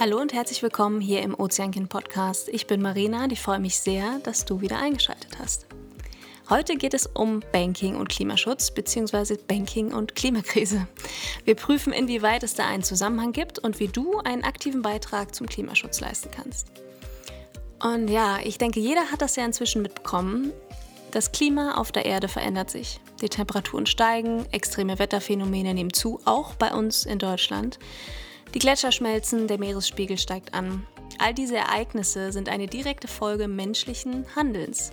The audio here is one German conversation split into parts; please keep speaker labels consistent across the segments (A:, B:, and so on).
A: Hallo und herzlich willkommen hier im Ozeankind Podcast. Ich bin Marina und ich freue mich sehr, dass du wieder eingeschaltet hast. Heute geht es um Banking und Klimaschutz bzw. Banking und Klimakrise. Wir prüfen, inwieweit es da einen Zusammenhang gibt und wie du einen aktiven Beitrag zum Klimaschutz leisten kannst. Und ja, ich denke, jeder hat das ja inzwischen mitbekommen. Das Klima auf der Erde verändert sich. Die Temperaturen steigen, extreme Wetterphänomene nehmen zu, auch bei uns in Deutschland. Die Gletscher schmelzen, der Meeresspiegel steigt an. All diese Ereignisse sind eine direkte Folge menschlichen Handelns.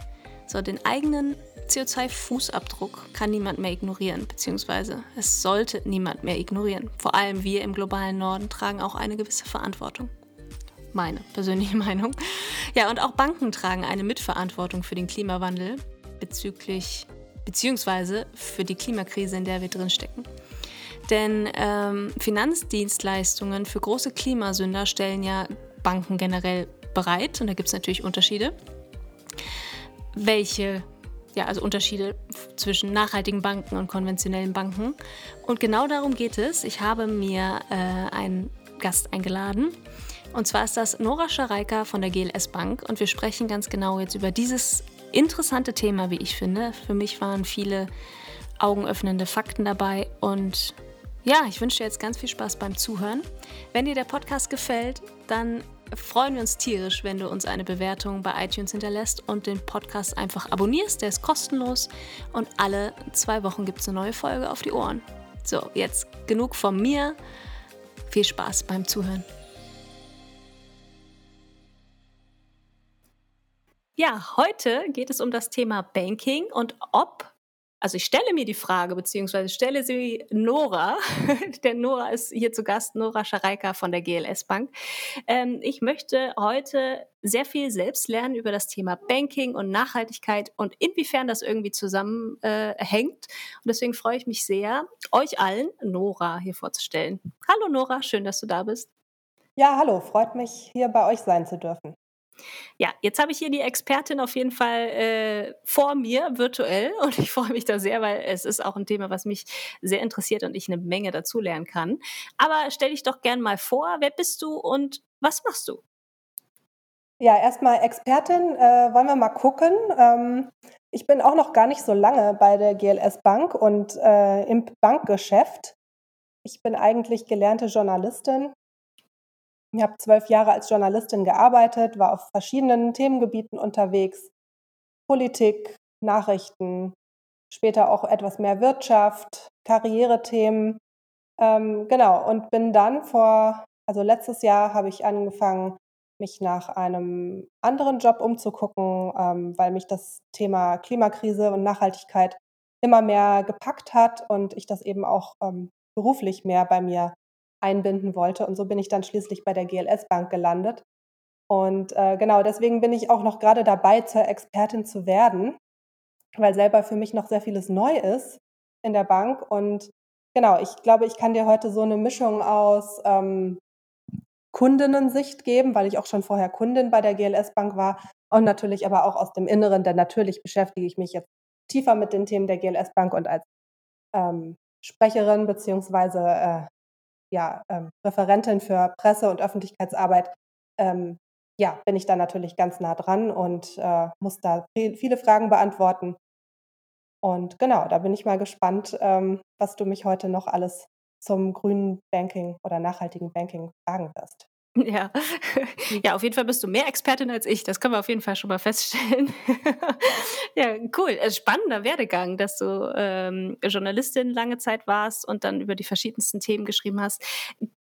A: So, den eigenen CO2-Fußabdruck kann niemand mehr ignorieren, beziehungsweise es sollte niemand mehr ignorieren. Vor allem wir im globalen Norden tragen auch eine gewisse Verantwortung. Meine persönliche Meinung. Ja, und auch Banken tragen eine Mitverantwortung für den Klimawandel bezüglich, beziehungsweise für die Klimakrise, in der wir drinstecken. Denn ähm, Finanzdienstleistungen für große Klimasünder stellen ja Banken generell bereit. Und da gibt es natürlich Unterschiede. Welche, ja, also Unterschiede zwischen nachhaltigen Banken und konventionellen Banken. Und genau darum geht es. Ich habe mir äh, einen Gast eingeladen. Und zwar ist das Nora Schareika von der GLS Bank. Und wir sprechen ganz genau jetzt über dieses interessante Thema, wie ich finde. Für mich waren viele augenöffnende Fakten dabei und ja, ich wünsche dir jetzt ganz viel Spaß beim Zuhören. Wenn dir der Podcast gefällt, dann freuen wir uns tierisch, wenn du uns eine Bewertung bei iTunes hinterlässt und den Podcast einfach abonnierst. Der ist kostenlos und alle zwei Wochen gibt es eine neue Folge auf die Ohren. So, jetzt genug von mir. Viel Spaß beim Zuhören. Ja, heute geht es um das Thema Banking und ob also ich stelle mir die Frage, beziehungsweise stelle sie Nora, denn Nora ist hier zu Gast, Nora Schareika von der GLS Bank. Ähm, ich möchte heute sehr viel selbst lernen über das Thema Banking und Nachhaltigkeit und inwiefern das irgendwie zusammenhängt. Äh, und deswegen freue ich mich sehr, euch allen Nora hier vorzustellen. Hallo Nora, schön, dass du da bist.
B: Ja, hallo, freut mich, hier bei euch sein zu dürfen.
A: Ja, jetzt habe ich hier die Expertin auf jeden Fall äh, vor mir virtuell und ich freue mich da sehr, weil es ist auch ein Thema, was mich sehr interessiert und ich eine Menge dazu lernen kann. Aber stell dich doch gern mal vor, wer bist du und was machst du?
B: Ja, erstmal Expertin, äh, wollen wir mal gucken. Ähm, ich bin auch noch gar nicht so lange bei der GLS Bank und äh, im Bankgeschäft. Ich bin eigentlich gelernte Journalistin, ich habe zwölf Jahre als Journalistin gearbeitet, war auf verschiedenen Themengebieten unterwegs. Politik, Nachrichten, später auch etwas mehr Wirtschaft, Karrierethemen. Ähm, genau, und bin dann vor, also letztes Jahr habe ich angefangen, mich nach einem anderen Job umzugucken, ähm, weil mich das Thema Klimakrise und Nachhaltigkeit immer mehr gepackt hat und ich das eben auch ähm, beruflich mehr bei mir einbinden wollte. Und so bin ich dann schließlich bei der GLS Bank gelandet. Und äh, genau deswegen bin ich auch noch gerade dabei, zur Expertin zu werden, weil selber für mich noch sehr vieles neu ist in der Bank. Und genau, ich glaube, ich kann dir heute so eine Mischung aus ähm, Kundinnensicht geben, weil ich auch schon vorher Kundin bei der GLS Bank war und natürlich aber auch aus dem Inneren, denn natürlich beschäftige ich mich jetzt tiefer mit den Themen der GLS Bank und als ähm, Sprecherin beziehungsweise äh, ja, ähm, Referentin für Presse- und Öffentlichkeitsarbeit, ähm, ja, bin ich da natürlich ganz nah dran und äh, muss da viele Fragen beantworten. Und genau, da bin ich mal gespannt, ähm, was du mich heute noch alles zum grünen Banking oder nachhaltigen Banking fragen wirst.
A: Ja. ja, auf jeden Fall bist du mehr Expertin als ich. Das können wir auf jeden Fall schon mal feststellen. ja, cool. Spannender Werdegang, dass du ähm, Journalistin lange Zeit warst und dann über die verschiedensten Themen geschrieben hast.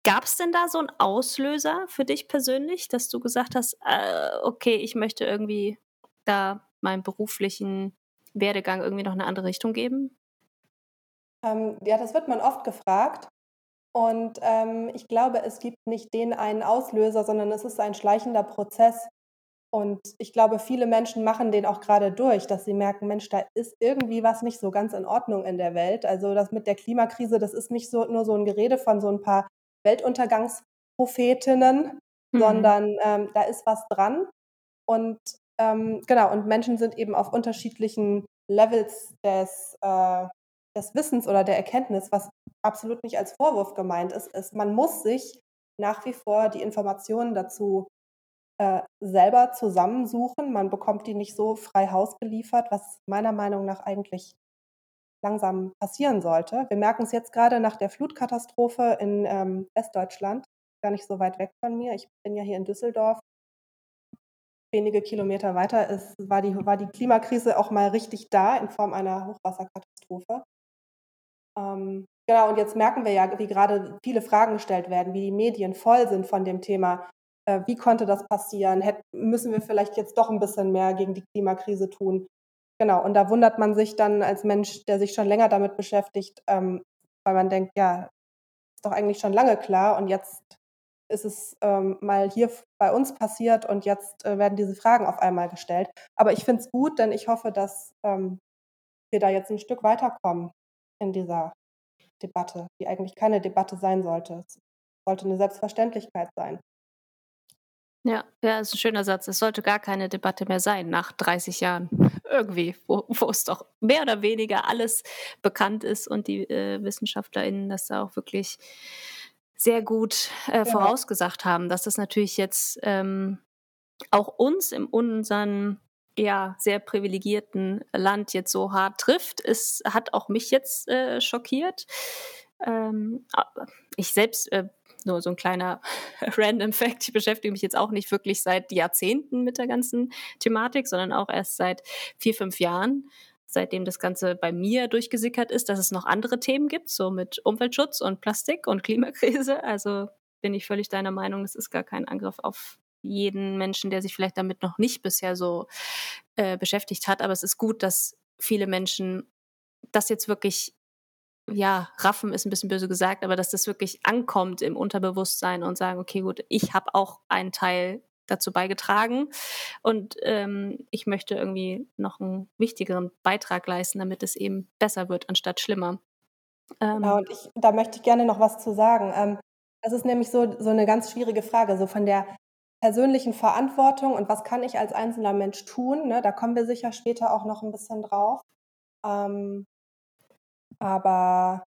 A: Gab es denn da so einen Auslöser für dich persönlich, dass du gesagt hast, äh, okay, ich möchte irgendwie da meinen beruflichen Werdegang irgendwie noch eine andere Richtung geben?
B: Ähm, ja, das wird man oft gefragt. Und ähm, ich glaube, es gibt nicht den einen Auslöser, sondern es ist ein schleichender Prozess. Und ich glaube, viele Menschen machen den auch gerade durch, dass sie merken, Mensch, da ist irgendwie was nicht so ganz in Ordnung in der Welt. Also das mit der Klimakrise, das ist nicht so, nur so ein Gerede von so ein paar Weltuntergangsprophetinnen, mhm. sondern ähm, da ist was dran. Und ähm, genau, und Menschen sind eben auf unterschiedlichen Levels des, äh, des Wissens oder der Erkenntnis, was absolut nicht als Vorwurf gemeint ist, ist, man muss sich nach wie vor die Informationen dazu äh, selber zusammensuchen. Man bekommt die nicht so frei Haus geliefert, was meiner Meinung nach eigentlich langsam passieren sollte. Wir merken es jetzt gerade nach der Flutkatastrophe in ähm, Westdeutschland, gar nicht so weit weg von mir. Ich bin ja hier in Düsseldorf. Wenige Kilometer weiter ist, war, die, war die Klimakrise auch mal richtig da in Form einer Hochwasserkatastrophe. Ähm, genau, und jetzt merken wir ja, wie gerade viele Fragen gestellt werden, wie die Medien voll sind von dem Thema, äh, wie konnte das passieren? Hätt, müssen wir vielleicht jetzt doch ein bisschen mehr gegen die Klimakrise tun? Genau, und da wundert man sich dann als Mensch, der sich schon länger damit beschäftigt, ähm, weil man denkt, ja, ist doch eigentlich schon lange klar und jetzt ist es ähm, mal hier bei uns passiert und jetzt äh, werden diese Fragen auf einmal gestellt. Aber ich finde es gut, denn ich hoffe, dass ähm, wir da jetzt ein Stück weiterkommen in dieser Debatte, die eigentlich keine Debatte sein sollte. Es sollte eine Selbstverständlichkeit sein.
A: Ja, ja, ist ein schöner Satz. Es sollte gar keine Debatte mehr sein nach 30 Jahren. Irgendwie, wo, wo es doch mehr oder weniger alles bekannt ist und die äh, WissenschaftlerInnen das da auch wirklich sehr gut äh, genau. vorausgesagt haben, dass das natürlich jetzt ähm, auch uns in unserem ja, sehr privilegierten Land jetzt so hart trifft. Es hat auch mich jetzt äh, schockiert. Ähm, ich selbst äh, nur so ein kleiner Random Fact. Ich beschäftige mich jetzt auch nicht wirklich seit Jahrzehnten mit der ganzen Thematik, sondern auch erst seit vier, fünf Jahren, seitdem das Ganze bei mir durchgesickert ist, dass es noch andere Themen gibt, so mit Umweltschutz und Plastik und Klimakrise. Also bin ich völlig deiner Meinung, es ist gar kein Angriff auf jeden Menschen, der sich vielleicht damit noch nicht bisher so äh, beschäftigt hat. Aber es ist gut, dass viele Menschen das jetzt wirklich ja, raffen ist ein bisschen böse gesagt, aber dass das wirklich ankommt im Unterbewusstsein und sagen, okay, gut, ich habe auch einen Teil dazu beigetragen und ähm, ich möchte irgendwie noch einen wichtigeren Beitrag leisten, damit es eben besser wird, anstatt schlimmer.
B: Ähm, genau, und ich, da möchte ich gerne noch was zu sagen. Ähm, das ist nämlich so, so eine ganz schwierige Frage, so von der persönlichen Verantwortung und was kann ich als einzelner Mensch tun, ne? da kommen wir sicher später auch noch ein bisschen drauf. Ähm, aber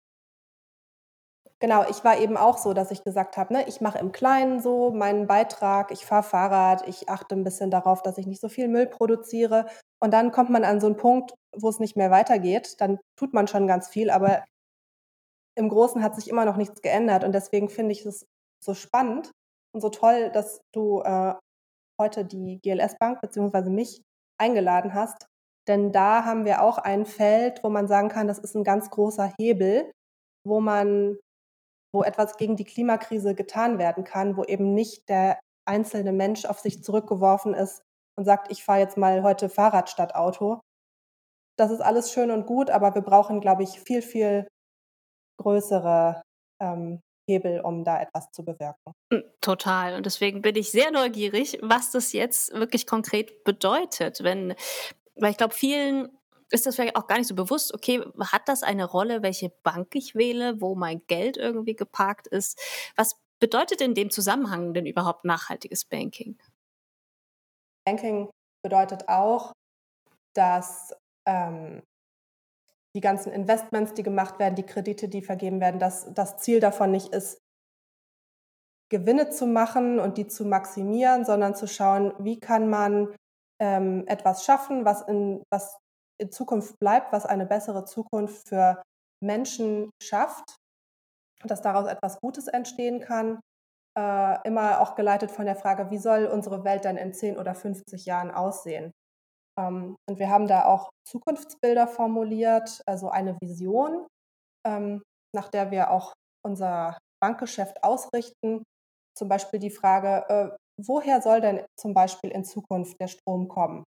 B: genau, ich war eben auch so, dass ich gesagt habe, ne, ich mache im Kleinen so meinen Beitrag, ich fahre Fahrrad, ich achte ein bisschen darauf, dass ich nicht so viel Müll produziere. Und dann kommt man an so einen Punkt, wo es nicht mehr weitergeht. Dann tut man schon ganz viel, aber im Großen hat sich immer noch nichts geändert. Und deswegen finde ich es so spannend und so toll, dass du äh, heute die GLS Bank bzw. mich eingeladen hast, denn da haben wir auch ein Feld, wo man sagen kann, das ist ein ganz großer Hebel, wo man, wo etwas gegen die Klimakrise getan werden kann, wo eben nicht der einzelne Mensch auf sich zurückgeworfen ist und sagt, ich fahre jetzt mal heute Fahrrad statt Auto. Das ist alles schön und gut, aber wir brauchen, glaube ich, viel, viel größere ähm, Hebel, um da etwas zu bewirken.
A: Hm, total. Und deswegen bin ich sehr neugierig, was das jetzt wirklich konkret bedeutet, wenn weil ich glaube, vielen ist das vielleicht auch gar nicht so bewusst, okay, hat das eine Rolle, welche Bank ich wähle, wo mein Geld irgendwie geparkt ist? Was bedeutet in dem Zusammenhang denn überhaupt nachhaltiges Banking?
B: Banking bedeutet auch, dass ähm, die ganzen Investments, die gemacht werden, die Kredite, die vergeben werden, dass das Ziel davon nicht ist, Gewinne zu machen und die zu maximieren, sondern zu schauen, wie kann man ähm, etwas schaffen, was in, was in Zukunft bleibt, was eine bessere Zukunft für Menschen schafft, dass daraus etwas Gutes entstehen kann. Äh, immer auch geleitet von der Frage, wie soll unsere Welt dann in 10 oder 50 Jahren aussehen? Ähm, und wir haben da auch Zukunftsbilder formuliert, also eine Vision, ähm, nach der wir auch unser Bankgeschäft ausrichten. Zum Beispiel die Frage, äh, woher soll denn zum Beispiel in Zukunft der Strom kommen?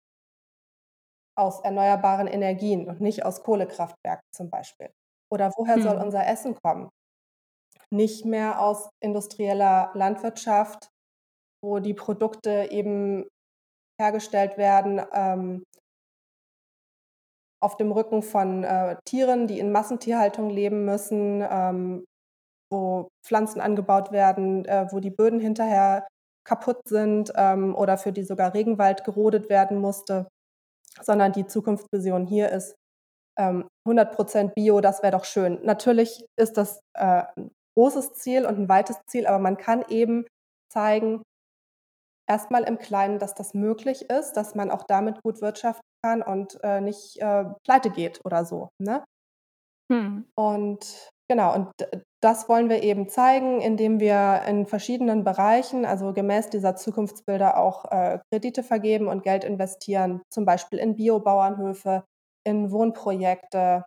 B: Aus erneuerbaren Energien und nicht aus Kohlekraftwerken zum Beispiel. Oder woher hm. soll unser Essen kommen? Nicht mehr aus industrieller Landwirtschaft, wo die Produkte eben hergestellt werden ähm, auf dem Rücken von äh, Tieren, die in Massentierhaltung leben müssen, ähm, wo Pflanzen angebaut werden, äh, wo die Böden hinterher kaputt sind ähm, oder für die sogar Regenwald gerodet werden musste, sondern die Zukunftsvision hier ist ähm, 100% Bio, das wäre doch schön. Natürlich ist das äh, ein großes Ziel und ein weites Ziel, aber man kann eben zeigen, erstmal im Kleinen, dass das möglich ist, dass man auch damit gut wirtschaften kann und äh, nicht äh, pleite geht oder so. Ne? Hm. Und genau, und das wollen wir eben zeigen, indem wir in verschiedenen Bereichen, also gemäß dieser Zukunftsbilder auch äh, Kredite vergeben und Geld investieren, zum Beispiel in Biobauernhöfe, in Wohnprojekte,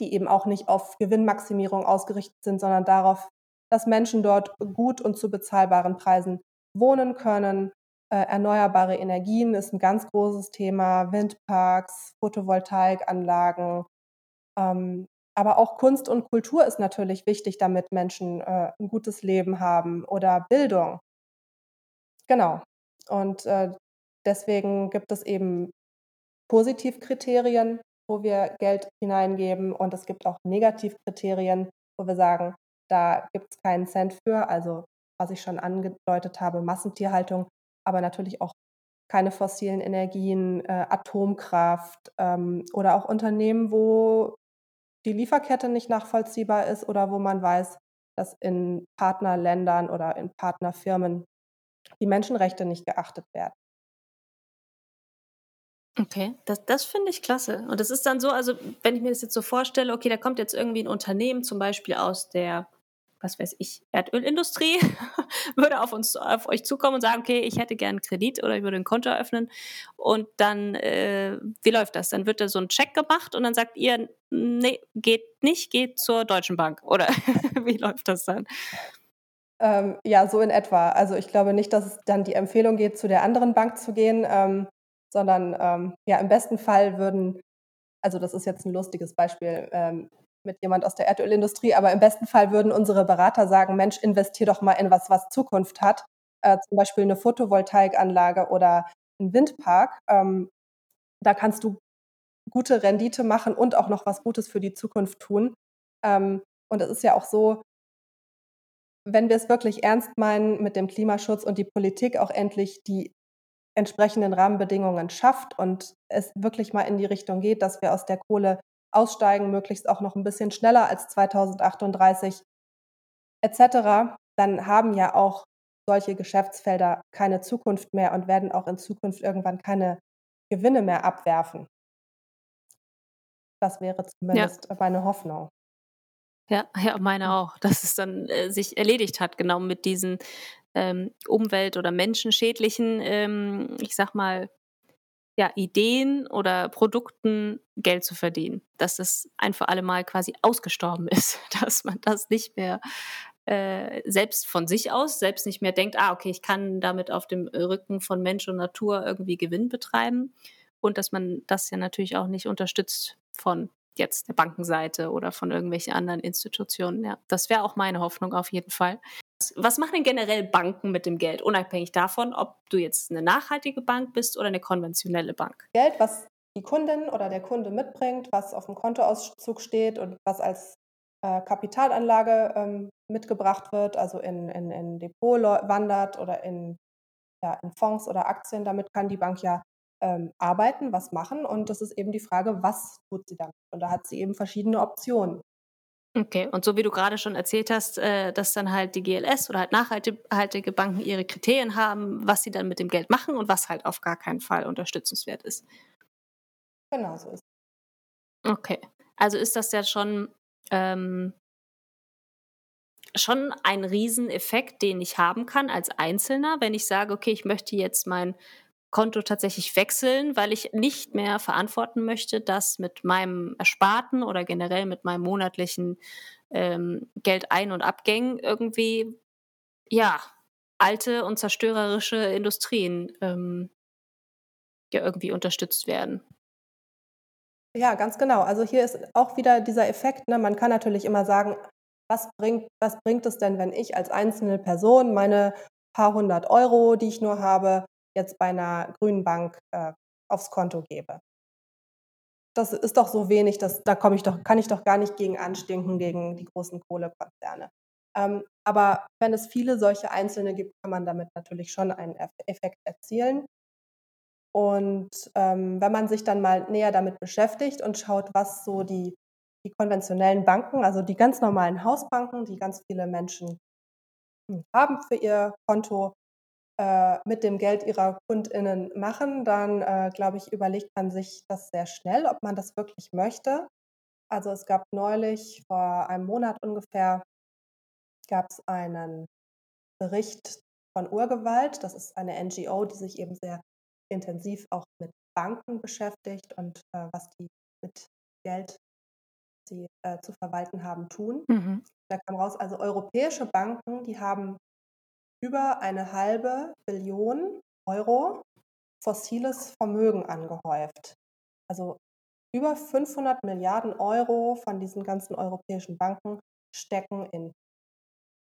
B: die eben auch nicht auf Gewinnmaximierung ausgerichtet sind, sondern darauf, dass Menschen dort gut und zu bezahlbaren Preisen wohnen können. Äh, erneuerbare Energien ist ein ganz großes Thema, Windparks, Photovoltaikanlagen. Ähm, aber auch Kunst und Kultur ist natürlich wichtig, damit Menschen äh, ein gutes Leben haben oder Bildung. Genau. Und äh, deswegen gibt es eben Positivkriterien, wo wir Geld hineingeben und es gibt auch Negativkriterien, wo wir sagen, da gibt es keinen Cent für. Also was ich schon angedeutet habe, Massentierhaltung, aber natürlich auch keine fossilen Energien, äh, Atomkraft ähm, oder auch Unternehmen, wo die Lieferkette nicht nachvollziehbar ist oder wo man weiß, dass in Partnerländern oder in Partnerfirmen die Menschenrechte nicht geachtet werden.
A: Okay, das, das finde ich klasse. Und das ist dann so, also wenn ich mir das jetzt so vorstelle, okay, da kommt jetzt irgendwie ein Unternehmen, zum Beispiel aus der was weiß ich, Erdölindustrie würde auf uns, auf euch zukommen und sagen, okay, ich hätte gern einen Kredit oder ich würde ein Konto eröffnen. Und dann, äh, wie läuft das? Dann wird da so ein Check gemacht und dann sagt ihr, nee, geht nicht, geht zur Deutschen Bank. Oder wie läuft das dann?
B: Ähm, ja, so in etwa. Also ich glaube nicht, dass es dann die Empfehlung geht, zu der anderen Bank zu gehen, ähm, sondern ähm, ja, im besten Fall würden, also das ist jetzt ein lustiges Beispiel, ähm, mit jemand aus der Erdölindustrie, aber im besten Fall würden unsere Berater sagen, Mensch, investier doch mal in was, was Zukunft hat, äh, zum Beispiel eine Photovoltaikanlage oder ein Windpark. Ähm, da kannst du gute Rendite machen und auch noch was Gutes für die Zukunft tun. Ähm, und es ist ja auch so, wenn wir es wirklich ernst meinen mit dem Klimaschutz und die Politik auch endlich die entsprechenden Rahmenbedingungen schafft und es wirklich mal in die Richtung geht, dass wir aus der Kohle aussteigen, möglichst auch noch ein bisschen schneller als 2038 etc., dann haben ja auch solche Geschäftsfelder keine Zukunft mehr und werden auch in Zukunft irgendwann keine Gewinne mehr abwerfen. Das wäre zumindest ja. meine Hoffnung.
A: Ja, ja, meine hm. auch, dass es dann äh, sich erledigt hat, genau mit diesen ähm, umwelt- oder menschenschädlichen, ähm, ich sag mal, ja, Ideen oder Produkten Geld zu verdienen. Dass das ein für alle Mal quasi ausgestorben ist, dass man das nicht mehr äh, selbst von sich aus, selbst nicht mehr denkt, ah, okay, ich kann damit auf dem Rücken von Mensch und Natur irgendwie Gewinn betreiben und dass man das ja natürlich auch nicht unterstützt von jetzt der Bankenseite oder von irgendwelchen anderen Institutionen. Ja, das wäre auch meine Hoffnung auf jeden Fall. Was machen denn generell Banken mit dem Geld, unabhängig davon, ob du jetzt eine nachhaltige Bank bist oder eine konventionelle Bank?
B: Geld, was die Kundin oder der Kunde mitbringt, was auf dem Kontoauszug steht und was als äh, Kapitalanlage ähm, mitgebracht wird, also in, in, in Depot wandert oder in, ja, in Fonds oder Aktien, damit kann die Bank ja ähm, arbeiten, was machen. Und das ist eben die Frage, was tut sie damit? Und da hat sie eben verschiedene Optionen.
A: Okay, und so wie du gerade schon erzählt hast, äh, dass dann halt die GLS oder halt nachhaltige Banken ihre Kriterien haben, was sie dann mit dem Geld machen und was halt auf gar keinen Fall unterstützenswert ist.
B: Genau so ist
A: es. Okay, also ist das ja schon, ähm, schon ein Rieseneffekt, den ich haben kann als Einzelner, wenn ich sage, okay, ich möchte jetzt mein Konto tatsächlich wechseln, weil ich nicht mehr verantworten möchte, dass mit meinem Ersparten oder generell mit meinem monatlichen ähm, Geldein- und Abgängen irgendwie, ja, alte und zerstörerische Industrien ähm, ja irgendwie unterstützt werden.
B: Ja, ganz genau. Also hier ist auch wieder dieser Effekt, ne? man kann natürlich immer sagen, was bringt, was bringt es denn, wenn ich als einzelne Person meine paar hundert Euro, die ich nur habe, jetzt bei einer grünen Bank äh, aufs Konto gebe. Das ist doch so wenig, dass, da komme ich doch, kann ich doch gar nicht gegen anstinken, gegen die großen Kohlekonzerne. Ähm, Aber wenn es viele solche Einzelne gibt, kann man damit natürlich schon einen Effekt erzielen. Und ähm, wenn man sich dann mal näher damit beschäftigt und schaut, was so die, die konventionellen Banken, also die ganz normalen Hausbanken, die ganz viele Menschen hm, haben für ihr Konto, äh, mit dem Geld ihrer KundInnen machen, dann äh, glaube ich, überlegt man sich das sehr schnell, ob man das wirklich möchte. Also es gab neulich, vor einem Monat ungefähr, gab es einen Bericht von Urgewalt. Das ist eine NGO, die sich eben sehr intensiv auch mit Banken beschäftigt und äh, was die mit Geld, sie äh, zu verwalten haben, tun. Mhm. Da kam raus, also europäische Banken, die haben über eine halbe Billion Euro fossiles Vermögen angehäuft. Also über 500 Milliarden Euro von diesen ganzen europäischen Banken stecken in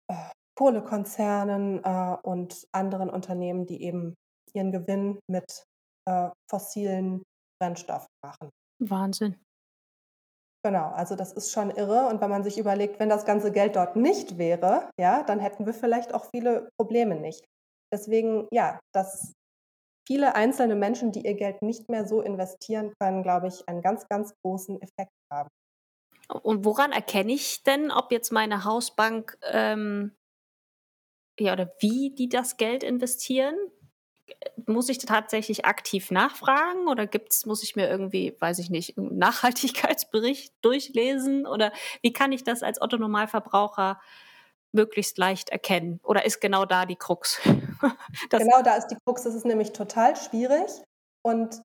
B: äh, Kohlekonzernen äh, und anderen Unternehmen, die eben ihren Gewinn mit äh, fossilen Brennstoffen machen.
A: Wahnsinn.
B: Genau, also das ist schon irre. Und wenn man sich überlegt, wenn das ganze Geld dort nicht wäre, ja, dann hätten wir vielleicht auch viele Probleme nicht. Deswegen, ja, dass viele einzelne Menschen, die ihr Geld nicht mehr so investieren können, glaube ich, einen ganz, ganz großen Effekt haben.
A: Und woran erkenne ich denn, ob jetzt meine Hausbank ähm, ja oder wie die das Geld investieren? Muss ich tatsächlich aktiv nachfragen oder gibt's, muss ich mir irgendwie, weiß ich nicht, einen Nachhaltigkeitsbericht durchlesen oder wie kann ich das als Otto Normalverbraucher möglichst leicht erkennen? Oder ist genau da die Krux?
B: genau da ist die Krux. Das ist nämlich total schwierig und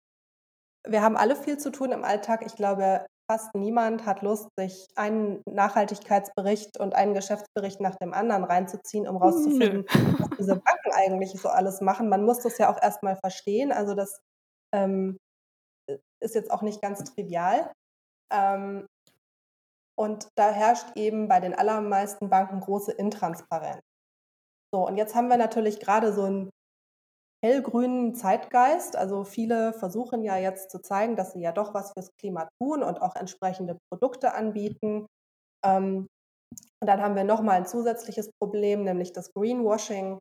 B: wir haben alle viel zu tun im Alltag. Ich glaube, fast niemand hat Lust, sich einen Nachhaltigkeitsbericht und einen Geschäftsbericht nach dem anderen reinzuziehen, um rauszufinden, Nö. was diese Banken eigentlich so alles machen. Man muss das ja auch erstmal verstehen. Also das ähm, ist jetzt auch nicht ganz trivial. Ähm, und da herrscht eben bei den allermeisten Banken große Intransparenz. So, und jetzt haben wir natürlich gerade so ein hellgrünen Zeitgeist. Also viele versuchen ja jetzt zu zeigen, dass sie ja doch was fürs Klima tun und auch entsprechende Produkte anbieten. Ähm, und dann haben wir nochmal ein zusätzliches Problem, nämlich das Greenwashing.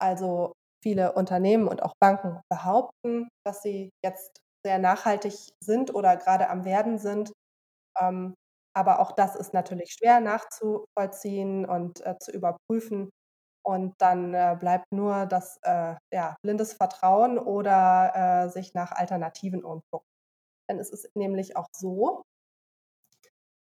B: Also viele Unternehmen und auch Banken behaupten, dass sie jetzt sehr nachhaltig sind oder gerade am Werden sind. Ähm, aber auch das ist natürlich schwer nachzuvollziehen und äh, zu überprüfen. Und dann äh, bleibt nur das äh, ja, blindes Vertrauen oder äh, sich nach Alternativen umgucken. Denn es ist nämlich auch so,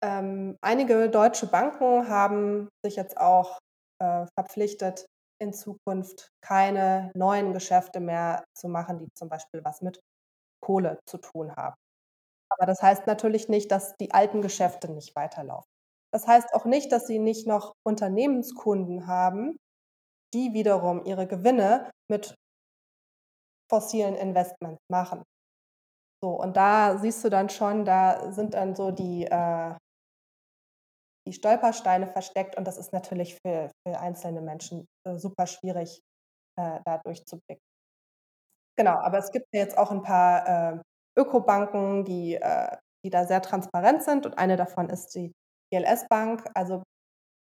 B: ähm, einige deutsche Banken haben sich jetzt auch äh, verpflichtet, in Zukunft keine neuen Geschäfte mehr zu machen, die zum Beispiel was mit Kohle zu tun haben. Aber das heißt natürlich nicht, dass die alten Geschäfte nicht weiterlaufen. Das heißt auch nicht, dass sie nicht noch Unternehmenskunden haben, die wiederum ihre Gewinne mit fossilen Investments machen. So, und da siehst du dann schon, da sind dann so die, äh, die Stolpersteine versteckt und das ist natürlich für, für einzelne Menschen äh, super schwierig, äh, da durchzublicken. Genau, aber es gibt ja jetzt auch ein paar äh, Ökobanken, die, äh, die da sehr transparent sind und eine davon ist die GLS Bank. Also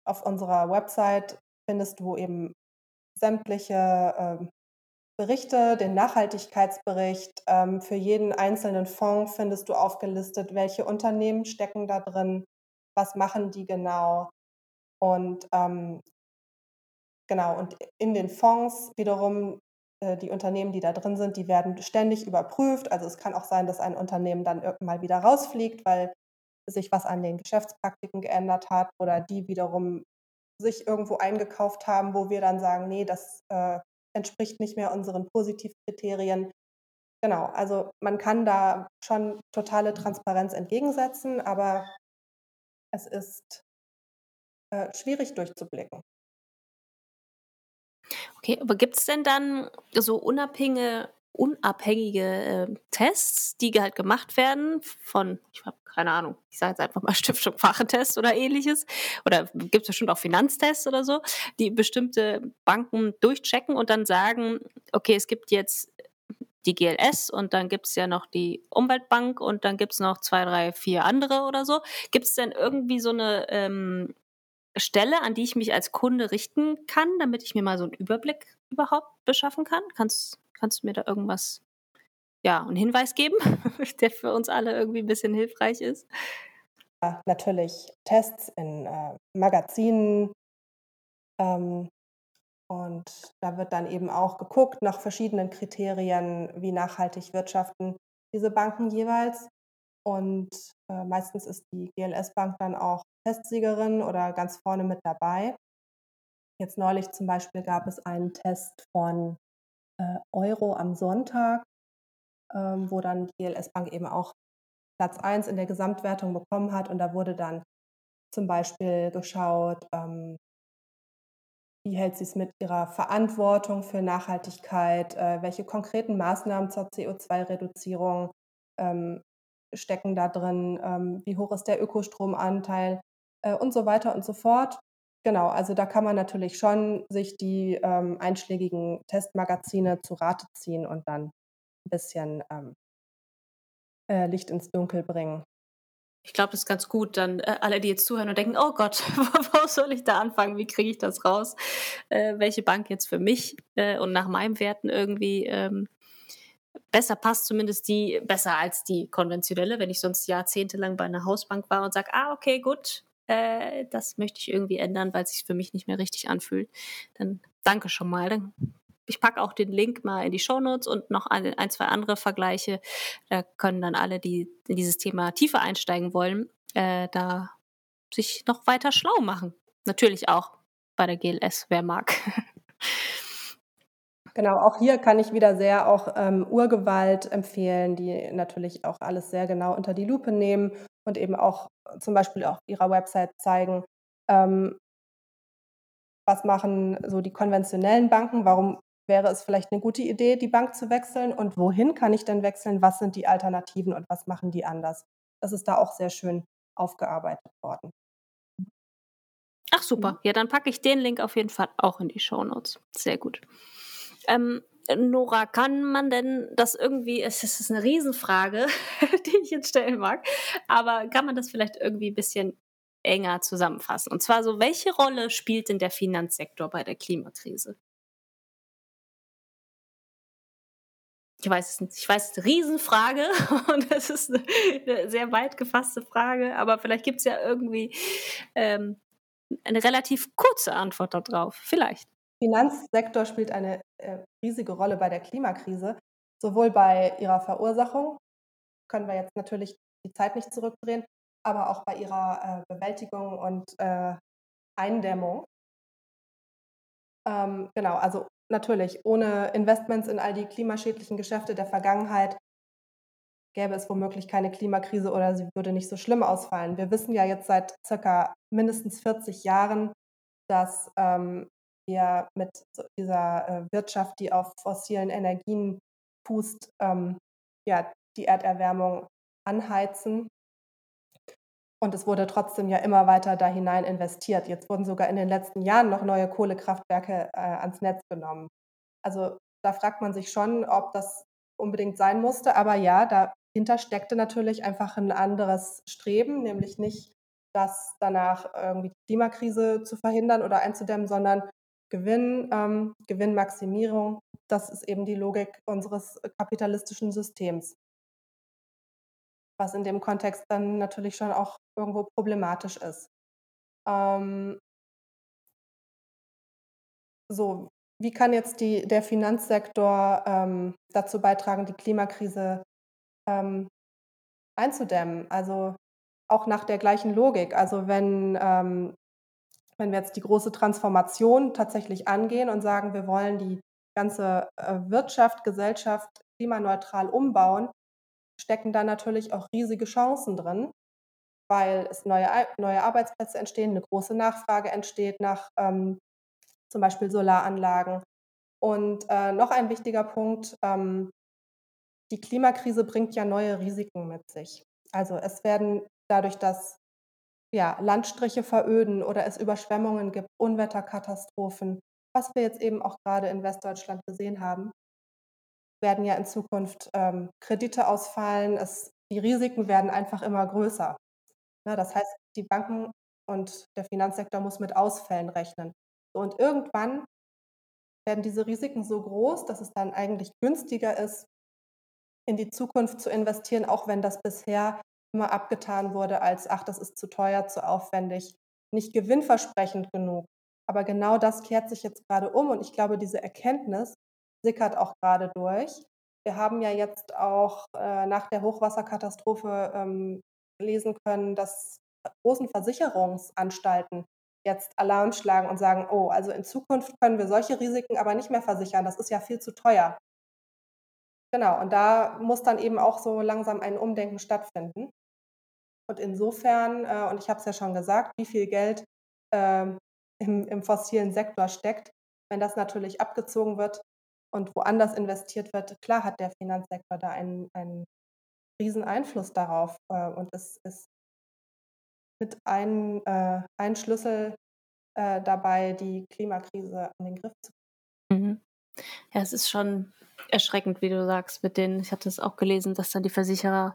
B: auf unserer Website findest du eben sämtliche äh, Berichte, den Nachhaltigkeitsbericht. Ähm, für jeden einzelnen Fonds findest du aufgelistet, welche Unternehmen stecken da drin, was machen die genau. Und ähm, genau, und in den Fonds wiederum äh, die Unternehmen, die da drin sind, die werden ständig überprüft. Also es kann auch sein, dass ein Unternehmen dann irgendwann mal wieder rausfliegt, weil sich was an den Geschäftspraktiken geändert hat oder die wiederum irgendwo eingekauft haben, wo wir dann sagen, nee, das äh, entspricht nicht mehr unseren Positivkriterien. Genau, also man kann da schon totale Transparenz entgegensetzen, aber es ist äh, schwierig durchzublicken.
A: Okay, aber gibt es denn dann so unabhängige, unabhängige äh, Tests, die halt gemacht werden von, ich habe keine Ahnung, ich sage jetzt einfach mal Stiftung Fachentest oder ähnliches, oder gibt es bestimmt auch Finanztests oder so, die bestimmte Banken durchchecken und dann sagen, okay, es gibt jetzt die GLS und dann gibt es ja noch die Umweltbank und dann gibt es noch zwei, drei, vier andere oder so. Gibt es denn irgendwie so eine ähm, Stelle, an die ich mich als Kunde richten kann, damit ich mir mal so einen Überblick überhaupt beschaffen kann? Kannst, kannst du mir da irgendwas, ja, einen Hinweis geben, der für uns alle irgendwie ein bisschen hilfreich ist?
B: Ja, natürlich Tests in äh, Magazinen. Ähm, und da wird dann eben auch geguckt nach verschiedenen Kriterien, wie nachhaltig wirtschaften diese Banken jeweils. Und äh, meistens ist die GLS-Bank dann auch Testsiegerin oder ganz vorne mit dabei. Jetzt neulich zum Beispiel gab es einen Test von äh, Euro am Sonntag, ähm, wo dann die GLS-Bank eben auch Platz 1 in der Gesamtwertung bekommen hat. Und da wurde dann zum Beispiel geschaut, ähm, wie hält sie es mit ihrer Verantwortung für Nachhaltigkeit, äh, welche konkreten Maßnahmen zur CO2-Reduzierung ähm, stecken da drin, ähm, wie hoch ist der Ökostromanteil äh, und so weiter und so fort. Genau, also da kann man natürlich schon sich die ähm, einschlägigen Testmagazine zu Rate ziehen und dann ein bisschen ähm, äh, Licht ins Dunkel bringen.
A: Ich glaube, das ist ganz gut, dann äh, alle, die jetzt zuhören und denken, oh Gott, wo soll ich da anfangen? Wie kriege ich das raus? Äh, welche Bank jetzt für mich äh, und nach meinen Werten irgendwie ähm, besser passt, zumindest die besser als die konventionelle, wenn ich sonst jahrzehntelang bei einer Hausbank war und sage, ah, okay, gut, äh, das möchte ich irgendwie ändern, weil es sich für mich nicht mehr richtig anfühlt. Dann danke schon mal. Dann, ich packe auch den Link mal in die Shownotes und noch ein, ein, zwei andere Vergleiche. Da können dann alle, die in dieses Thema tiefer einsteigen wollen, äh, da sich noch weiter schlau machen. Natürlich auch bei der GLS, wer mag.
B: Genau, auch hier kann ich wieder sehr auch ähm, Urgewalt empfehlen, die natürlich auch alles sehr genau unter die Lupe nehmen und eben auch zum Beispiel auf ihrer Website zeigen, ähm, was machen so die konventionellen Banken, warum wäre es vielleicht eine gute Idee, die Bank zu wechseln und wohin kann ich denn wechseln, was sind die Alternativen und was machen die anders. Das ist da auch sehr schön aufgearbeitet worden.
A: Ach super, mhm. ja, dann packe ich den Link auf jeden Fall auch in die Show Notes. Sehr gut. Ähm, Nora, kann man denn das irgendwie, es ist eine Riesenfrage, die ich jetzt stellen mag, aber kann man das vielleicht irgendwie ein bisschen enger zusammenfassen? Und zwar so, welche Rolle spielt denn der Finanzsektor bei der Klimakrise? Ich weiß es nicht. Ich weiß, es ist eine Riesenfrage und es ist eine, sehr weit gefasste Frage, aber vielleicht gibt es ja irgendwie ähm, eine relativ kurze Antwort darauf. Vielleicht.
B: Finanzsektor spielt eine äh, riesige Rolle bei der Klimakrise, sowohl bei ihrer Verursachung, können wir jetzt natürlich die Zeit nicht zurückdrehen, aber auch bei ihrer äh, Bewältigung und äh, Eindämmung. Ähm, genau, also natürlich, ohne Investments in all die klimaschädlichen Geschäfte der Vergangenheit gäbe es womöglich keine Klimakrise oder sie würde nicht so schlimm ausfallen. Wir wissen ja jetzt seit circa mindestens 40 Jahren, dass ähm, wir mit dieser äh, Wirtschaft, die auf fossilen Energien fußt, ähm, ja, die Erderwärmung anheizen. Und es wurde trotzdem ja immer weiter da hinein investiert. Jetzt wurden sogar in den letzten Jahren noch neue Kohlekraftwerke äh, ans Netz genommen. Also da fragt man sich schon, ob das unbedingt sein musste. Aber ja, dahinter steckte natürlich einfach ein anderes Streben, nämlich nicht das danach irgendwie die Klimakrise zu verhindern oder einzudämmen, sondern Gewinn, ähm, Gewinnmaximierung, das ist eben die Logik unseres kapitalistischen Systems. Was in dem Kontext dann natürlich schon auch irgendwo problematisch ist. Ähm, so, wie kann jetzt die, der Finanzsektor ähm, dazu beitragen, die Klimakrise ähm, einzudämmen? Also auch nach der gleichen Logik. Also wenn ähm, wenn wir jetzt die große Transformation tatsächlich angehen und sagen, wir wollen die ganze äh, Wirtschaft, Gesellschaft klimaneutral umbauen, stecken da natürlich auch riesige Chancen drin, weil es neue, neue Arbeitsplätze entstehen, eine große Nachfrage entsteht nach ähm, zum Beispiel Solaranlagen. Und äh, noch ein wichtiger Punkt, ähm, die Klimakrise bringt ja neue Risiken mit sich. Also es werden dadurch, dass ja, Landstriche veröden oder es Überschwemmungen gibt, Unwetterkatastrophen, was wir jetzt eben auch gerade in Westdeutschland gesehen haben, werden ja in Zukunft ähm, Kredite ausfallen. Es, die Risiken werden einfach immer größer. Ja, das heißt, die Banken und der Finanzsektor muss mit Ausfällen rechnen. Und irgendwann werden diese Risiken so groß, dass es dann eigentlich günstiger ist, in die Zukunft zu investieren, auch wenn das bisher immer abgetan wurde als, ach, das ist zu teuer, zu aufwendig, nicht gewinnversprechend genug. Aber genau das kehrt sich jetzt gerade um und ich glaube, diese Erkenntnis sickert auch gerade durch. Wir haben ja jetzt auch äh, nach der Hochwasserkatastrophe ähm, lesen können, dass großen Versicherungsanstalten jetzt Alarm schlagen und sagen, oh, also in Zukunft können wir solche Risiken aber nicht mehr versichern, das ist ja viel zu teuer. Genau, und da muss dann eben auch so langsam ein Umdenken stattfinden. Und insofern, äh, und ich habe es ja schon gesagt, wie viel Geld äh, im, im fossilen Sektor steckt, wenn das natürlich abgezogen wird und woanders investiert wird, klar hat der Finanzsektor da einen, einen riesen Einfluss darauf. Äh, und es ist mit ein, äh, ein Schlüssel äh, dabei, die Klimakrise an den Griff zu
A: kriegen. Mhm. Ja, es ist schon erschreckend, wie du sagst, mit denen, ich hatte es auch gelesen, dass dann die Versicherer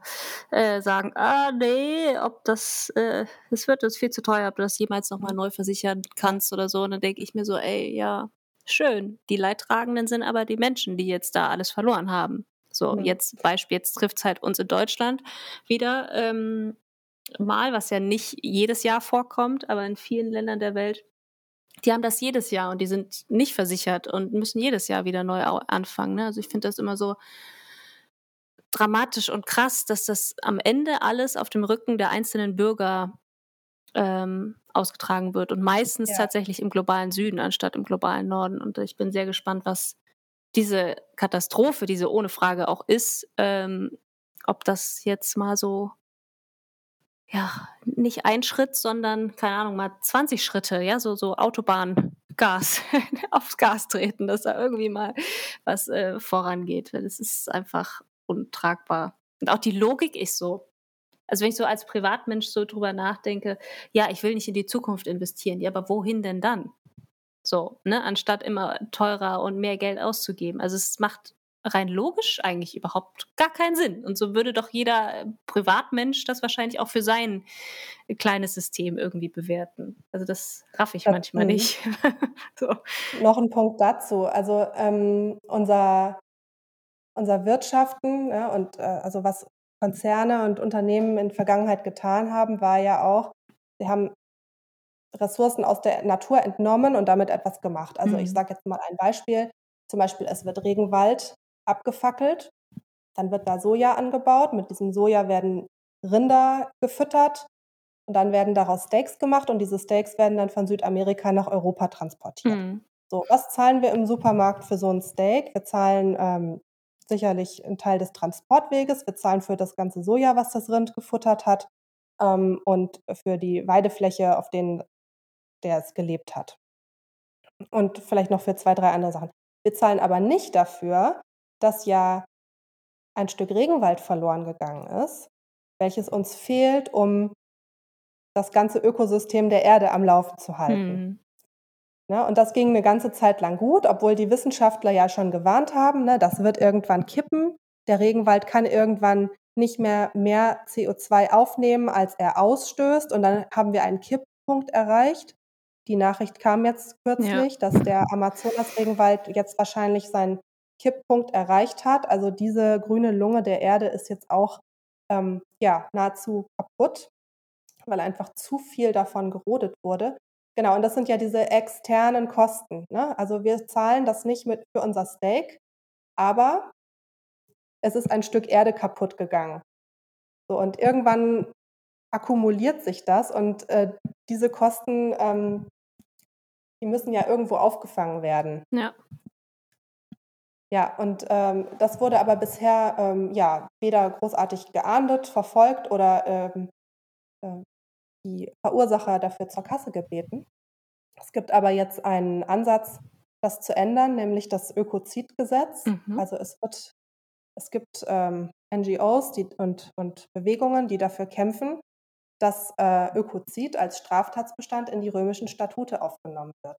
A: äh, sagen, ah nee, ob das, äh, das wird uns viel zu teuer, ob du das jemals nochmal neu versichern kannst oder so. Und dann denke ich mir so, ey, ja, schön. Die Leidtragenden sind aber die Menschen, die jetzt da alles verloren haben. So, mhm. jetzt Beispiel, jetzt trifft es halt uns in Deutschland wieder ähm, mal, was ja nicht jedes Jahr vorkommt, aber in vielen Ländern der Welt die haben das jedes Jahr und die sind nicht versichert und müssen jedes Jahr wieder neu anfangen. Ne? Also ich finde das immer so dramatisch und krass, dass das am Ende alles auf dem Rücken der einzelnen Bürger ähm, ausgetragen wird und meistens ja. tatsächlich im globalen Süden anstatt im globalen Norden. Und ich bin sehr gespannt, was diese Katastrophe, diese ohne Frage auch ist, ähm, ob das jetzt mal so ja, nicht ein Schritt, sondern, keine Ahnung, mal 20 Schritte, ja, so, so Autobahngas, aufs Gas treten, dass da irgendwie mal was äh, vorangeht. Das ist einfach untragbar. Und auch die Logik ist so. Also wenn ich so als Privatmensch so drüber nachdenke, ja, ich will nicht in die Zukunft investieren, ja, aber wohin denn dann? So, ne, anstatt immer teurer und mehr Geld auszugeben. Also es macht rein logisch eigentlich überhaupt gar keinen Sinn. Und so würde doch jeder äh, Privatmensch das wahrscheinlich auch für sein kleines System irgendwie bewerten. Also das raff ich das, manchmal nicht.
B: so. Noch ein Punkt dazu. Also ähm, unser, unser Wirtschaften ja, und äh, also was Konzerne und Unternehmen in Vergangenheit getan haben, war ja auch, sie haben Ressourcen aus der Natur entnommen und damit etwas gemacht. Also mhm. ich sage jetzt mal ein Beispiel. Zum Beispiel, es wird Regenwald abgefackelt. Dann wird da Soja angebaut. Mit diesem Soja werden Rinder gefüttert und dann werden daraus Steaks gemacht und diese Steaks werden dann von Südamerika nach Europa transportiert. Mhm. So, was zahlen wir im Supermarkt für so ein Steak? Wir zahlen ähm, sicherlich einen Teil des Transportweges, wir zahlen für das ganze Soja, was das Rind gefuttert hat ähm, und für die Weidefläche, auf denen der es gelebt hat. Und vielleicht noch für zwei, drei andere Sachen. Wir zahlen aber nicht dafür, dass ja ein Stück Regenwald verloren gegangen ist, welches uns fehlt, um das ganze Ökosystem der Erde am Laufen zu halten. Mhm. Ne, und das ging eine ganze Zeit lang gut, obwohl die Wissenschaftler ja schon gewarnt haben, ne, das wird irgendwann kippen. Der Regenwald kann irgendwann nicht mehr mehr CO2 aufnehmen, als er ausstößt. Und dann haben wir einen Kipppunkt erreicht. Die Nachricht kam jetzt kürzlich, ja. dass der Amazonas-Regenwald jetzt wahrscheinlich seinen Kipppunkt erreicht hat. Also diese grüne Lunge der Erde ist jetzt auch ähm, ja, nahezu kaputt, weil einfach zu viel davon gerodet wurde. Genau, und das sind ja diese externen Kosten. Ne? Also wir zahlen das nicht mit für unser Steak, aber es ist ein Stück Erde kaputt gegangen. So, und irgendwann akkumuliert sich das und äh, diese Kosten, ähm, die müssen ja irgendwo aufgefangen werden.
A: Ja.
B: Ja, und ähm, das wurde aber bisher ähm, ja weder großartig geahndet, verfolgt oder ähm, äh, die Verursacher dafür zur Kasse gebeten. Es gibt aber jetzt einen Ansatz, das zu ändern, nämlich das Ökozidgesetz. Mhm. Also es wird, es gibt ähm, NGOs die, und, und Bewegungen, die dafür kämpfen, dass äh, Ökozid als Straftatsbestand in die römischen Statute aufgenommen wird.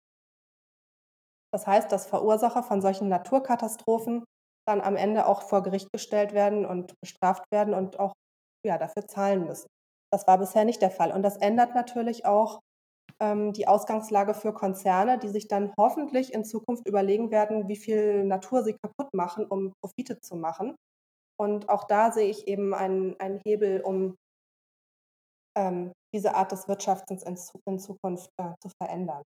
B: Das heißt, dass Verursacher von solchen Naturkatastrophen dann am Ende auch vor Gericht gestellt werden und bestraft werden und auch ja, dafür zahlen müssen. Das war bisher nicht der Fall. Und das ändert natürlich auch ähm, die Ausgangslage für Konzerne, die sich dann hoffentlich in Zukunft überlegen werden, wie viel Natur sie kaputt machen, um Profite zu machen. Und auch da sehe ich eben einen, einen Hebel, um ähm, diese Art des Wirtschaftens in, in Zukunft äh, zu verändern.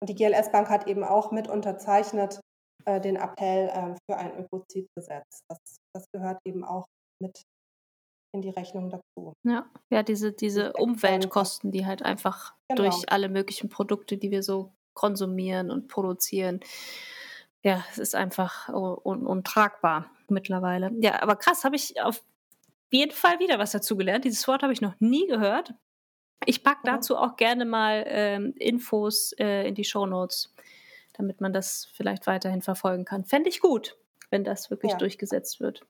B: Und die GLS Bank hat eben auch mit unterzeichnet äh, den Appell äh, für ein Ökozidgesetz. Das, das gehört eben auch mit in die Rechnung dazu.
A: Ja, ja diese, diese Umweltkosten, die halt einfach genau. durch alle möglichen Produkte, die wir so konsumieren und produzieren, ja, es ist einfach un untragbar mittlerweile. Ja, aber krass, habe ich auf jeden Fall wieder was dazugelernt. Dieses Wort habe ich noch nie gehört. Ich packe dazu auch gerne mal ähm, Infos äh, in die Show Notes, damit man das vielleicht weiterhin verfolgen kann. Fände ich gut, wenn das wirklich ja. durchgesetzt wird.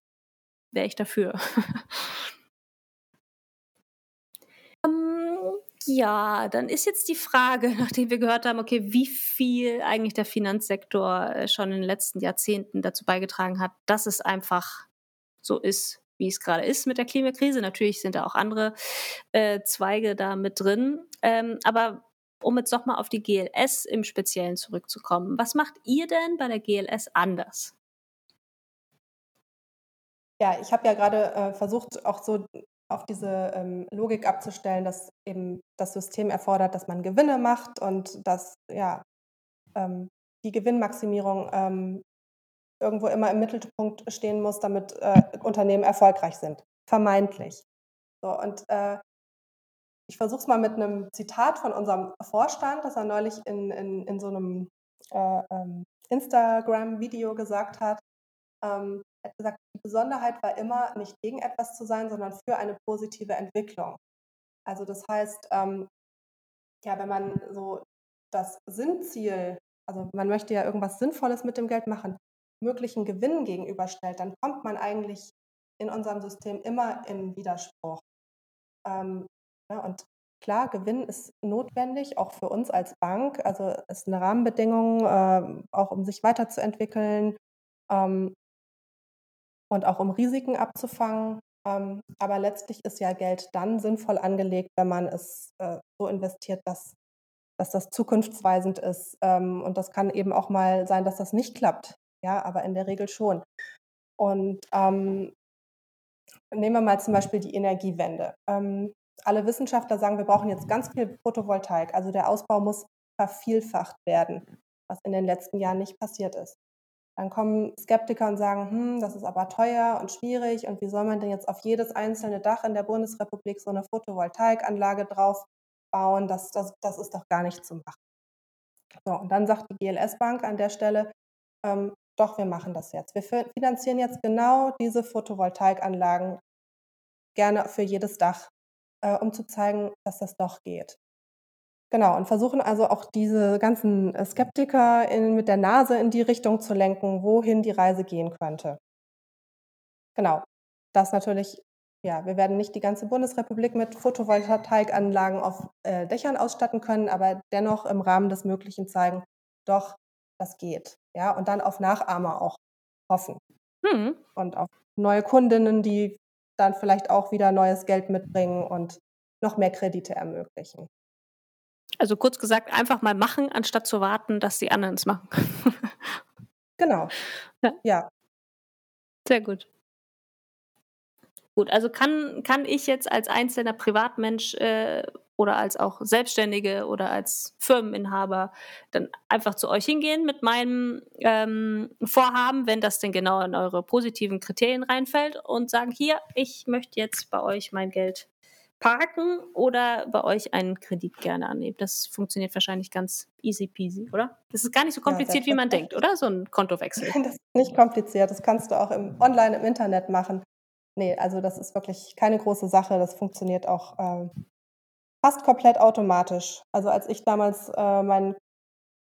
A: Wäre ich dafür. um, ähm, ja, dann ist jetzt die Frage, nachdem wir gehört haben, okay, wie viel eigentlich der Finanzsektor äh, schon in den letzten Jahrzehnten dazu beigetragen hat, dass es einfach so ist, wie es gerade ist mit der Klimakrise. Natürlich sind da auch andere äh, Zweige da mit drin. Ähm, aber um jetzt nochmal auf die GLS im Speziellen zurückzukommen, was macht ihr denn bei der GLS anders?
B: Ja, ich habe ja gerade äh, versucht, auch so auf diese ähm, Logik abzustellen, dass eben das System erfordert, dass man Gewinne macht und dass ja ähm, die Gewinnmaximierung ähm, irgendwo immer im Mittelpunkt stehen muss, damit äh, Unternehmen erfolgreich sind. Vermeintlich. So, und äh, ich versuche es mal mit einem Zitat von unserem Vorstand, das er neulich in, in, in so einem äh, ähm, Instagram-Video gesagt hat. Ähm, er hat gesagt, die Besonderheit war immer, nicht gegen etwas zu sein, sondern für eine positive Entwicklung. Also das heißt, ähm, ja, wenn man so das Sinnziel, also man möchte ja irgendwas Sinnvolles mit dem Geld machen, möglichen Gewinnen gegenüberstellt, dann kommt man eigentlich in unserem System immer in Widerspruch. Ähm, ja, und klar, Gewinn ist notwendig, auch für uns als Bank. Also ist eine Rahmenbedingung, äh, auch um sich weiterzuentwickeln ähm, und auch um Risiken abzufangen. Ähm, aber letztlich ist ja Geld dann sinnvoll angelegt, wenn man es äh, so investiert, dass, dass das zukunftsweisend ist. Ähm, und das kann eben auch mal sein, dass das nicht klappt ja, aber in der Regel schon. Und ähm, nehmen wir mal zum Beispiel die Energiewende. Ähm, alle Wissenschaftler sagen, wir brauchen jetzt ganz viel Photovoltaik. Also der Ausbau muss vervielfacht werden, was in den letzten Jahren nicht passiert ist. Dann kommen Skeptiker und sagen, hm, das ist aber teuer und schwierig und wie soll man denn jetzt auf jedes einzelne Dach in der Bundesrepublik so eine Photovoltaikanlage drauf bauen? Das, das, das ist doch gar nicht zu machen. So, und dann sagt die GLS Bank an der Stelle, ähm, doch, wir machen das jetzt. Wir finanzieren jetzt genau diese Photovoltaikanlagen gerne für jedes Dach, äh, um zu zeigen, dass das doch geht. Genau, und versuchen also auch diese ganzen äh, Skeptiker in, mit der Nase in die Richtung zu lenken, wohin die Reise gehen könnte. Genau, das natürlich, ja, wir werden nicht die ganze Bundesrepublik mit Photovoltaikanlagen auf äh, Dächern ausstatten können, aber dennoch im Rahmen des Möglichen zeigen, doch, das geht. Ja, und dann auf Nachahmer auch hoffen. Mhm. Und auf neue Kundinnen, die dann vielleicht auch wieder neues Geld mitbringen und noch mehr Kredite ermöglichen.
A: Also kurz gesagt, einfach mal machen, anstatt zu warten, dass die anderen es machen.
B: genau. Ja. ja.
A: Sehr gut. Gut, also kann, kann ich jetzt als einzelner Privatmensch äh, oder als auch Selbstständige oder als Firmeninhaber dann einfach zu euch hingehen mit meinem ähm, Vorhaben, wenn das denn genau in eure positiven Kriterien reinfällt und sagen, hier, ich möchte jetzt bei euch mein Geld parken oder bei euch einen Kredit gerne annehmen. Das funktioniert wahrscheinlich ganz easy peasy, oder? Das ist gar nicht so kompliziert, ja, wie man denkt, oder? So ein Kontowechsel.
B: Das ist nicht kompliziert. Das kannst du auch im, online im Internet machen. Nee, also das ist wirklich keine große Sache. Das funktioniert auch ähm, fast komplett automatisch. Also als ich damals äh, mein,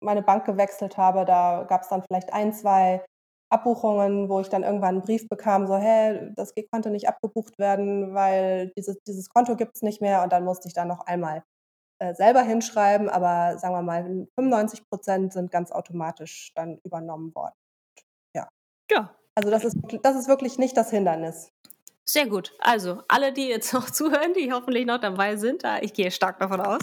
B: meine Bank gewechselt habe, da gab es dann vielleicht ein, zwei Abbuchungen, wo ich dann irgendwann einen Brief bekam, so, hä, das konnte nicht abgebucht werden, weil dieses, dieses Konto gibt es nicht mehr. Und dann musste ich dann noch einmal äh, selber hinschreiben, aber sagen wir mal, 95 Prozent sind ganz automatisch dann übernommen worden. Ja. Ja. Also das ist, das ist wirklich nicht das Hindernis.
A: Sehr gut. Also alle, die jetzt noch zuhören, die hoffentlich noch dabei sind, ich gehe stark davon aus,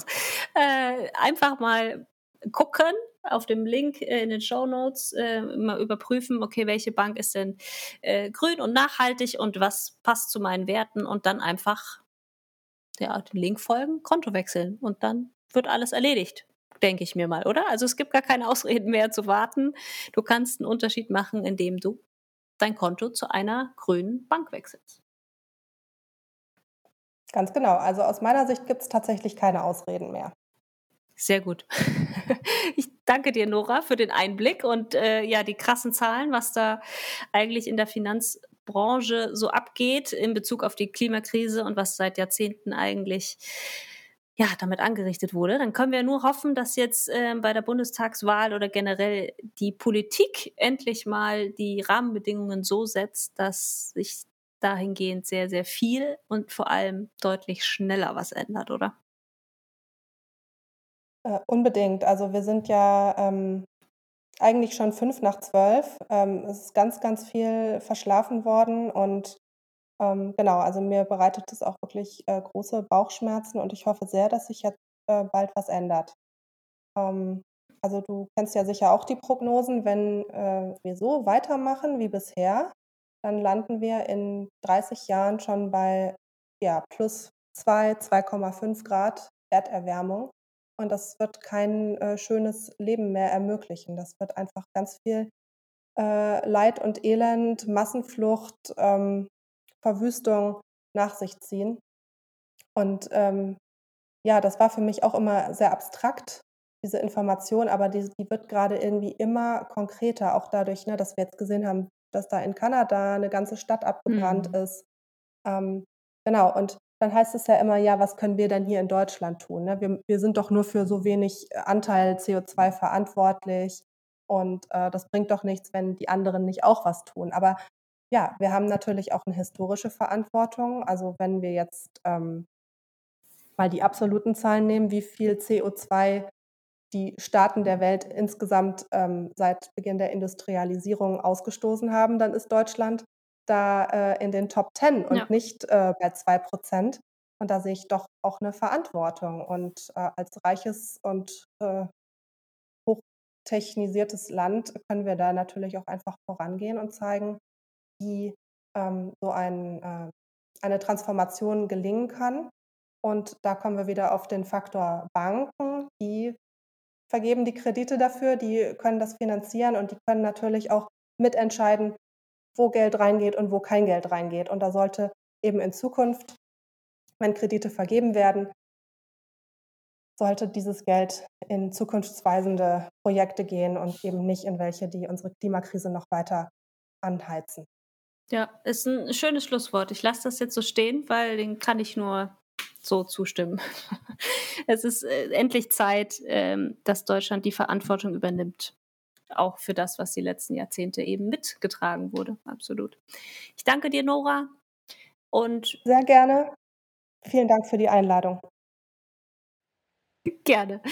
A: äh, einfach mal gucken auf dem Link in den Show Notes äh, mal überprüfen, okay, welche Bank ist denn äh, grün und nachhaltig und was passt zu meinen Werten und dann einfach ja, den Link folgen, Konto wechseln und dann wird alles erledigt, denke ich mir mal, oder? Also es gibt gar keine Ausreden mehr zu warten. Du kannst einen Unterschied machen, indem du dein Konto zu einer grünen Bank wechselst.
B: Ganz genau. Also aus meiner Sicht gibt es tatsächlich keine Ausreden mehr.
A: Sehr gut. Ich danke dir, Nora, für den Einblick und äh, ja, die krassen Zahlen, was da eigentlich in der Finanzbranche so abgeht in Bezug auf die Klimakrise und was seit Jahrzehnten eigentlich ja, damit angerichtet wurde. Dann können wir nur hoffen, dass jetzt äh, bei der Bundestagswahl oder generell die Politik endlich mal die Rahmenbedingungen so setzt, dass sich dahingehend sehr, sehr viel und vor allem deutlich schneller was ändert, oder?
B: Äh, unbedingt. Also wir sind ja ähm, eigentlich schon fünf nach zwölf. Ähm, es ist ganz, ganz viel verschlafen worden und ähm, genau, also mir bereitet es auch wirklich äh, große Bauchschmerzen und ich hoffe sehr, dass sich jetzt äh, bald was ändert. Ähm, also du kennst ja sicher auch die Prognosen, wenn äh, wir so weitermachen wie bisher, dann landen wir in 30 Jahren schon bei ja, plus 2, 2,5 Grad Erderwärmung. Und das wird kein äh, schönes Leben mehr ermöglichen. Das wird einfach ganz viel äh, Leid und Elend, Massenflucht, ähm, Verwüstung nach sich ziehen. Und ähm, ja, das war für mich auch immer sehr abstrakt, diese Information, aber die, die wird gerade irgendwie immer konkreter, auch dadurch, ne, dass wir jetzt gesehen haben, dass da in Kanada eine ganze Stadt abgebrannt mhm. ist. Ähm, genau, und dann heißt es ja immer, ja, was können wir denn hier in Deutschland tun? Ne? Wir, wir sind doch nur für so wenig Anteil CO2 verantwortlich und äh, das bringt doch nichts, wenn die anderen nicht auch was tun. Aber ja, wir haben natürlich auch eine historische Verantwortung. Also wenn wir jetzt ähm, mal die absoluten Zahlen nehmen, wie viel CO2 die Staaten der Welt insgesamt ähm, seit Beginn der Industrialisierung ausgestoßen haben, dann ist Deutschland da äh, in den Top Ten und ja. nicht äh, bei zwei Prozent. Und da sehe ich doch auch eine Verantwortung. Und äh, als reiches und äh, hochtechnisiertes Land können wir da natürlich auch einfach vorangehen und zeigen, wie ähm, so ein, äh, eine Transformation gelingen kann. Und da kommen wir wieder auf den Faktor Banken, die vergeben die Kredite dafür, die können das finanzieren und die können natürlich auch mitentscheiden, wo Geld reingeht und wo kein Geld reingeht. Und da sollte eben in Zukunft, wenn Kredite vergeben werden, sollte dieses Geld in zukunftsweisende Projekte gehen und eben nicht in welche, die unsere Klimakrise noch weiter anheizen.
A: Ja, ist ein schönes Schlusswort. Ich lasse das jetzt so stehen, weil den kann ich nur so zustimmen. es ist äh, endlich Zeit, ähm, dass Deutschland die Verantwortung übernimmt. Auch für das, was die letzten Jahrzehnte eben mitgetragen wurde. Absolut. Ich danke dir, Nora. Und
B: Sehr gerne. Vielen Dank für die Einladung.
A: Gerne.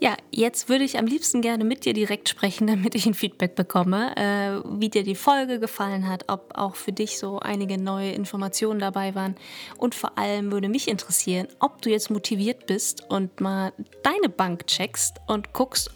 A: Ja, jetzt würde ich am liebsten gerne mit dir direkt sprechen, damit ich ein Feedback bekomme, äh, wie dir die Folge gefallen hat, ob auch für dich so einige neue Informationen dabei waren. Und vor allem würde mich interessieren, ob du jetzt motiviert bist und mal deine Bank checkst und guckst,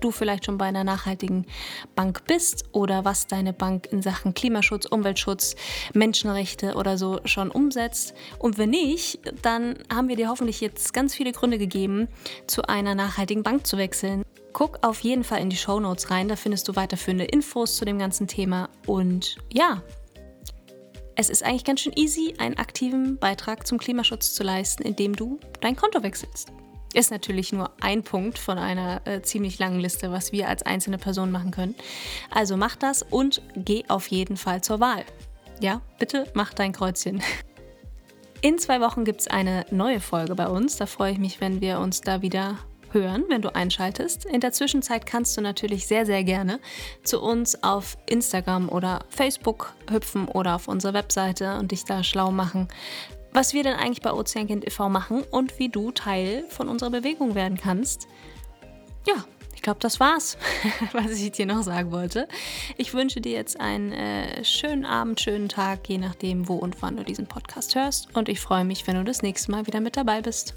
A: du vielleicht schon bei einer nachhaltigen Bank bist oder was deine Bank in Sachen Klimaschutz, Umweltschutz, Menschenrechte oder so schon umsetzt. Und wenn nicht, dann haben wir dir hoffentlich jetzt ganz viele Gründe gegeben, zu einer nachhaltigen Bank zu wechseln. Guck auf jeden Fall in die Show Notes rein, da findest du weiterführende Infos zu dem ganzen Thema. Und ja, es ist eigentlich ganz schön easy, einen aktiven Beitrag zum Klimaschutz zu leisten, indem du dein Konto wechselst. Ist natürlich nur ein Punkt von einer äh, ziemlich langen Liste, was wir als einzelne Person machen können. Also mach das und geh auf jeden Fall zur Wahl. Ja, bitte mach dein Kreuzchen. In zwei Wochen gibt es eine neue Folge bei uns. Da freue ich mich, wenn wir uns da wieder hören, wenn du einschaltest. In der Zwischenzeit kannst du natürlich sehr, sehr gerne zu uns auf Instagram oder Facebook hüpfen oder auf unsere Webseite und dich da schlau machen, was wir denn eigentlich bei Ozeankind e.V. machen und wie du Teil von unserer Bewegung werden kannst. Ja, ich glaube, das war's, was ich dir noch sagen wollte. Ich wünsche dir jetzt einen äh, schönen Abend, schönen Tag, je nachdem, wo und wann du diesen Podcast hörst. Und ich freue mich, wenn du das nächste Mal wieder mit dabei bist.